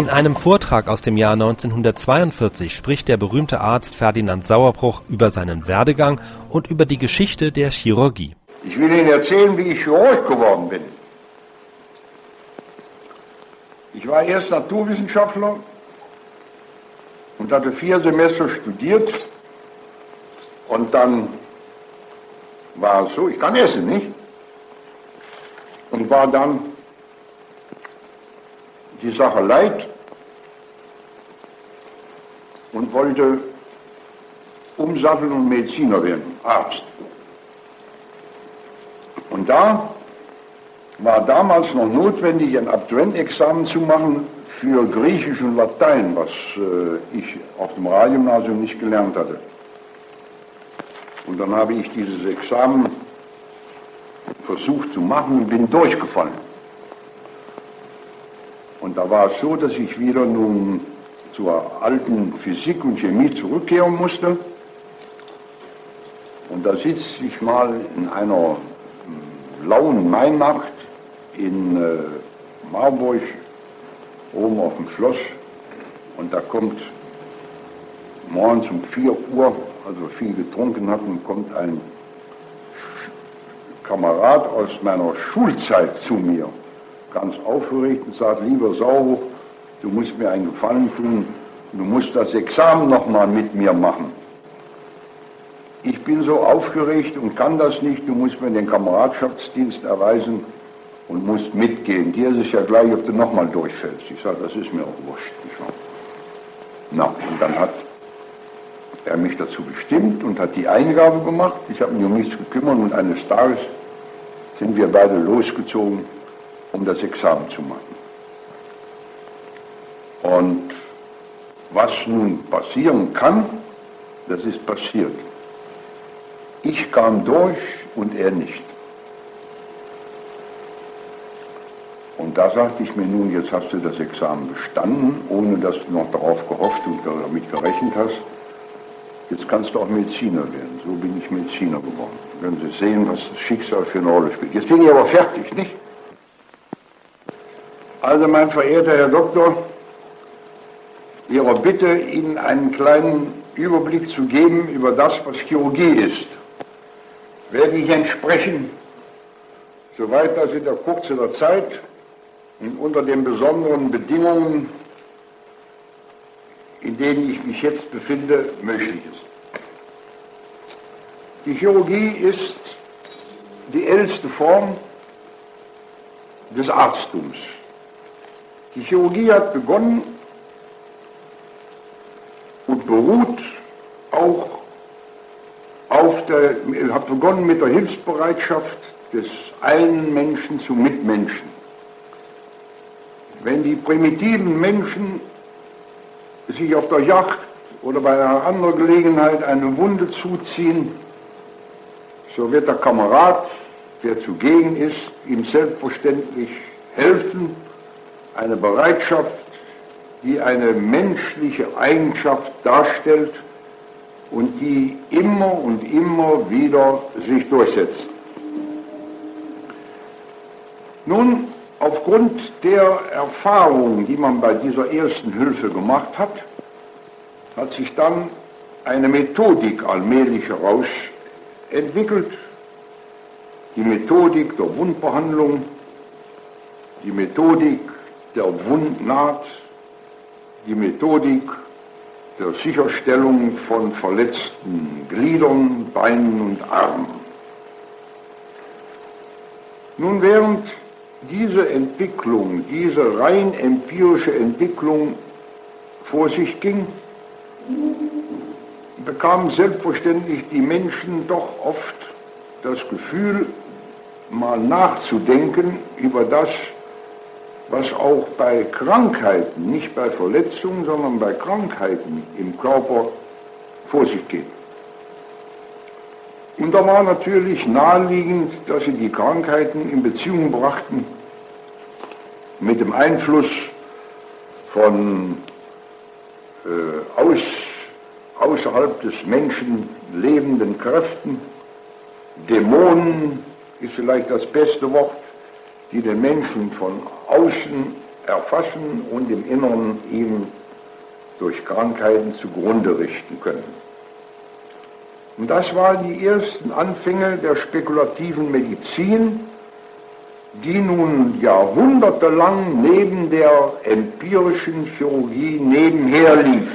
In einem Vortrag aus dem Jahr 1942 spricht der berühmte Arzt Ferdinand Sauerbruch über seinen Werdegang und über die Geschichte der Chirurgie. Ich will Ihnen erzählen, wie ich Chirurg geworden bin. Ich war erst Naturwissenschaftler und hatte vier Semester studiert und dann war es so, ich kann essen, nicht? Und war dann die Sache leid und wollte umsatteln und Mediziner werden, Arzt. Und da war damals noch notwendig, ein Abituentenexamen zu machen für Griechisch und Latein, was äh, ich auf dem Radiogymnasium nicht gelernt hatte. Und dann habe ich dieses Examen versucht zu machen und bin durchgefallen. Und da war es so, dass ich wieder nun zur alten Physik und Chemie zurückkehren musste. Und da sitze ich mal in einer hm, lauen Mainacht in äh, Marburg, oben auf dem Schloss. Und da kommt morgens um 4 Uhr, also viel getrunken hatten, kommt ein Kamerad aus meiner Schulzeit zu mir ganz aufgeregt und sagt, lieber Sauruch, du musst mir einen Gefallen tun, du musst das Examen nochmal mit mir machen. Ich bin so aufgeregt und kann das nicht, du musst mir den Kameradschaftsdienst erweisen und musst mitgehen. Dir ist es ja gleich, ob du nochmal durchfällst. Ich sage, das ist mir auch wurscht. Na, und dann hat er mich dazu bestimmt und hat die Eingabe gemacht. Ich habe mich um nichts gekümmert und eines Tages sind wir beide losgezogen um das Examen zu machen. Und was nun passieren kann, das ist passiert. Ich kam durch und er nicht. Und da sagte ich mir nun, jetzt hast du das Examen bestanden, ohne dass du noch darauf gehofft und damit gerechnet hast. Jetzt kannst du auch Mediziner werden. So bin ich Mediziner geworden. Können Sie sehen, was das Schicksal für eine Rolle spielt. Jetzt bin ich aber fertig, nicht? Also, mein verehrter Herr Doktor, Ihrer Bitte, Ihnen einen kleinen Überblick zu geben über das, was Chirurgie ist, werde ich entsprechen, soweit das in der Kurze der Zeit und unter den besonderen Bedingungen, in denen ich mich jetzt befinde, möglich ist. Die Chirurgie ist die älteste Form des Arztums. Die Chirurgie hat begonnen und beruht auch auf der, hat begonnen mit der Hilfsbereitschaft des einen Menschen zum Mitmenschen. Wenn die primitiven Menschen sich auf der Yacht oder bei einer anderen Gelegenheit eine Wunde zuziehen, so wird der Kamerad, der zugegen ist, ihm selbstverständlich helfen eine Bereitschaft, die eine menschliche Eigenschaft darstellt und die immer und immer wieder sich durchsetzt. Nun, aufgrund der Erfahrung, die man bei dieser ersten Hilfe gemacht hat, hat sich dann eine Methodik allmählich herausentwickelt, die Methodik der Wundbehandlung, die Methodik der Wundnaht, die Methodik der Sicherstellung von verletzten Gliedern, Beinen und Armen. Nun, während diese Entwicklung, diese rein empirische Entwicklung vor sich ging, bekamen selbstverständlich die Menschen doch oft das Gefühl, mal nachzudenken über das, was auch bei Krankheiten, nicht bei Verletzungen, sondern bei Krankheiten im Körper vor sich geht. Und da war natürlich naheliegend, dass sie die Krankheiten in Beziehung brachten mit dem Einfluss von äh, aus, außerhalb des Menschen lebenden Kräften. Dämonen ist vielleicht das beste Wort, die den Menschen von außen erfassen und im Inneren ihm durch Krankheiten zugrunde richten können. Und das waren die ersten Anfänge der spekulativen Medizin, die nun jahrhundertelang neben der empirischen Chirurgie nebenher lief.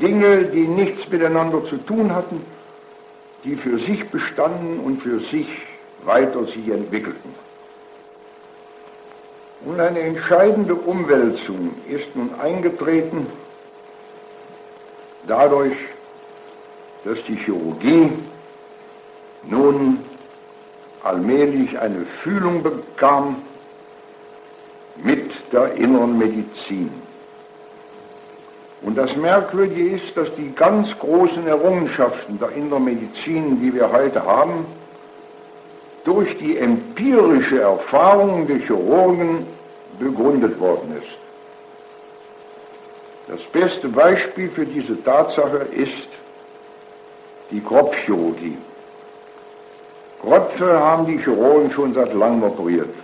Dinge, die nichts miteinander zu tun hatten, die für sich bestanden und für sich weiter sich entwickelten. Und eine entscheidende Umwälzung ist nun eingetreten, dadurch, dass die Chirurgie nun allmählich eine Fühlung bekam mit der inneren Medizin. Und das Merkwürdige ist, dass die ganz großen Errungenschaften der inneren Medizin, die wir heute haben, durch die empirische Erfahrung der Chirurgen begründet worden ist. Das beste Beispiel für diese Tatsache ist die Kropfchirurgie. Kröpfe haben die Chirurgen schon seit langem operiert.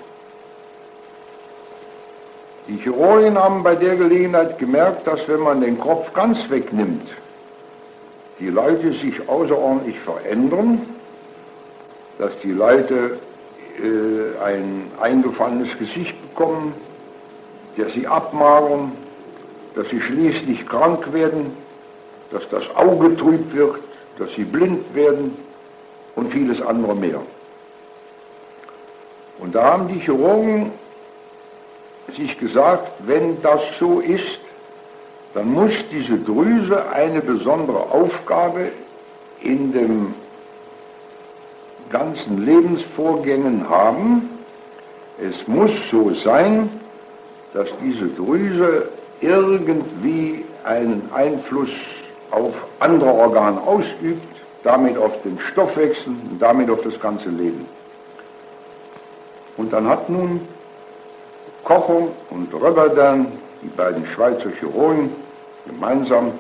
Die Chirurgen haben bei der Gelegenheit gemerkt, dass wenn man den Kopf ganz wegnimmt, die Leute sich außerordentlich verändern, dass die Leute äh, ein eingefallenes Gesicht bekommen, dass sie abmagern, dass sie schließlich krank werden, dass das Auge trüb wird, dass sie blind werden und vieles andere mehr. Und da haben die Chirurgen sich gesagt, wenn das so ist, dann muss diese Drüse eine besondere Aufgabe in den ganzen Lebensvorgängen haben. Es muss so sein, dass diese Drüse irgendwie einen Einfluss auf andere Organe ausübt, damit auf den Stoffwechsel und damit auf das ganze Leben. Und dann hat nun Kocher und Röberdern, die beiden Schweizer Chirurgen, gemeinsam,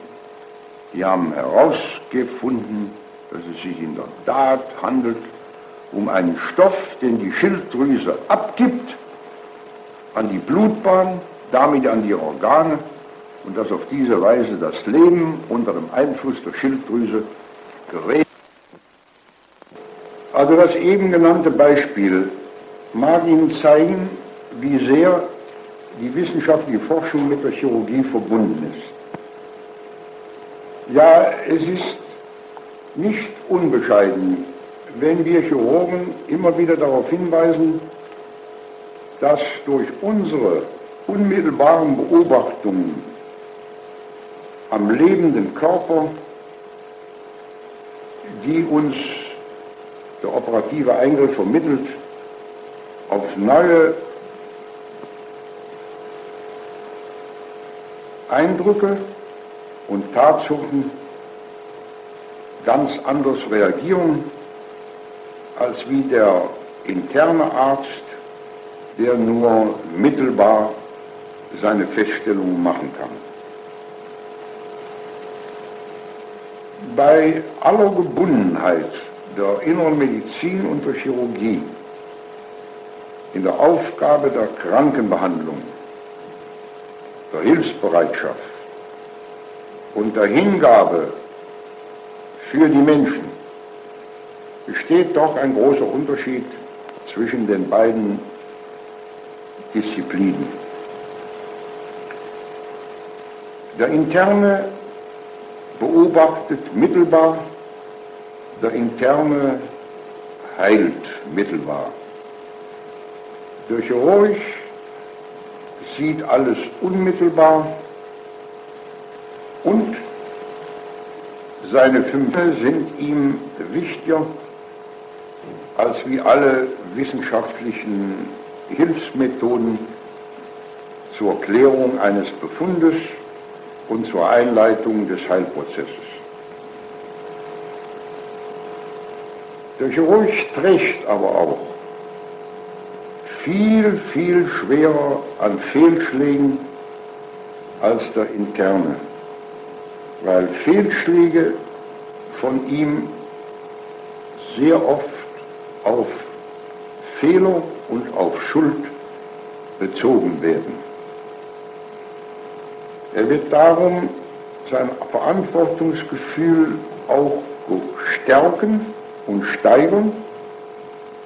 die haben herausgefunden, dass es sich in der Tat handelt um einen Stoff, den die Schilddrüse abgibt an die Blutbahn, damit an die Organe und dass auf diese Weise das Leben unter dem Einfluss der Schilddrüse gerät. Also das eben genannte Beispiel mag Ihnen zeigen, wie sehr die wissenschaftliche Forschung mit der Chirurgie verbunden ist. Ja, es ist nicht unbescheiden, wenn wir Chirurgen immer wieder darauf hinweisen, dass durch unsere unmittelbaren Beobachtungen am lebenden Körper, die uns der operative Eingriff vermittelt, auf neue Eindrücke und Tatsachen ganz anders reagieren, als wie der interne Arzt, der nur mittelbar seine Feststellungen machen kann. Bei aller Gebundenheit der inneren Medizin und der Chirurgie in der Aufgabe der Krankenbehandlung der Hilfsbereitschaft und der Hingabe für die Menschen besteht doch ein großer Unterschied zwischen den beiden Disziplinen. Der Interne beobachtet mittelbar, der Interne heilt mittelbar. Der Chirurg sieht alles unmittelbar und seine Fünfe sind ihm wichtiger als wie alle wissenschaftlichen Hilfsmethoden zur Klärung eines Befundes und zur Einleitung des Heilprozesses. Der Chirurg trägt aber auch viel, viel schwerer an Fehlschlägen als der interne, weil Fehlschläge von ihm sehr oft auf Fehler und auf Schuld bezogen werden. Er wird darum sein Verantwortungsgefühl auch stärken und steigern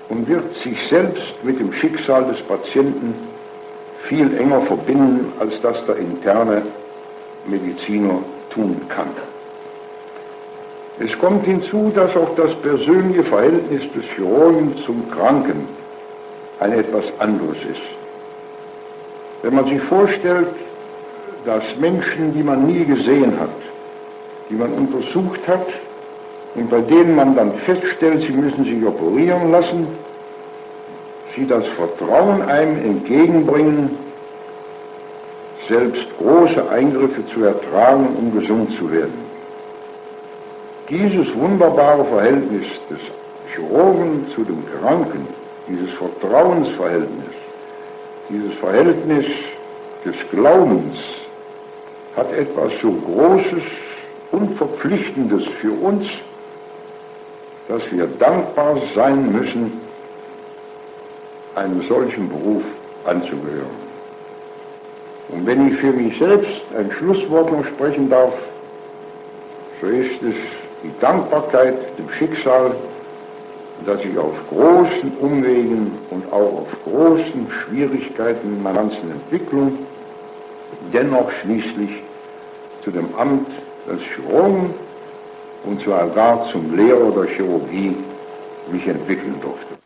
und wird sich selbst mit dem Schicksal des Patienten viel enger verbinden, als das der interne Mediziner tun kann. Es kommt hinzu, dass auch das persönliche Verhältnis des Chirurgen zum Kranken ein etwas anderes ist. Wenn man sich vorstellt, dass Menschen, die man nie gesehen hat, die man untersucht hat und bei denen man dann feststellt, sie müssen sich operieren lassen, sie das Vertrauen einem entgegenbringen, selbst große Eingriffe zu ertragen, um gesund zu werden. Dieses wunderbare Verhältnis des Chirurgen zu dem Kranken, dieses Vertrauensverhältnis, dieses Verhältnis des Glaubens hat etwas so Großes und Verpflichtendes für uns, dass wir dankbar sein müssen, einem solchen Beruf anzugehören. Und wenn ich für mich selbst ein Schlusswort noch sprechen darf, so ist es die Dankbarkeit dem Schicksal, dass ich auf großen Umwegen und auch auf großen Schwierigkeiten in meiner ganzen Entwicklung dennoch schließlich zu dem Amt des Chirurgen und zwar gar zum Lehrer der Chirurgie mich entwickeln durfte.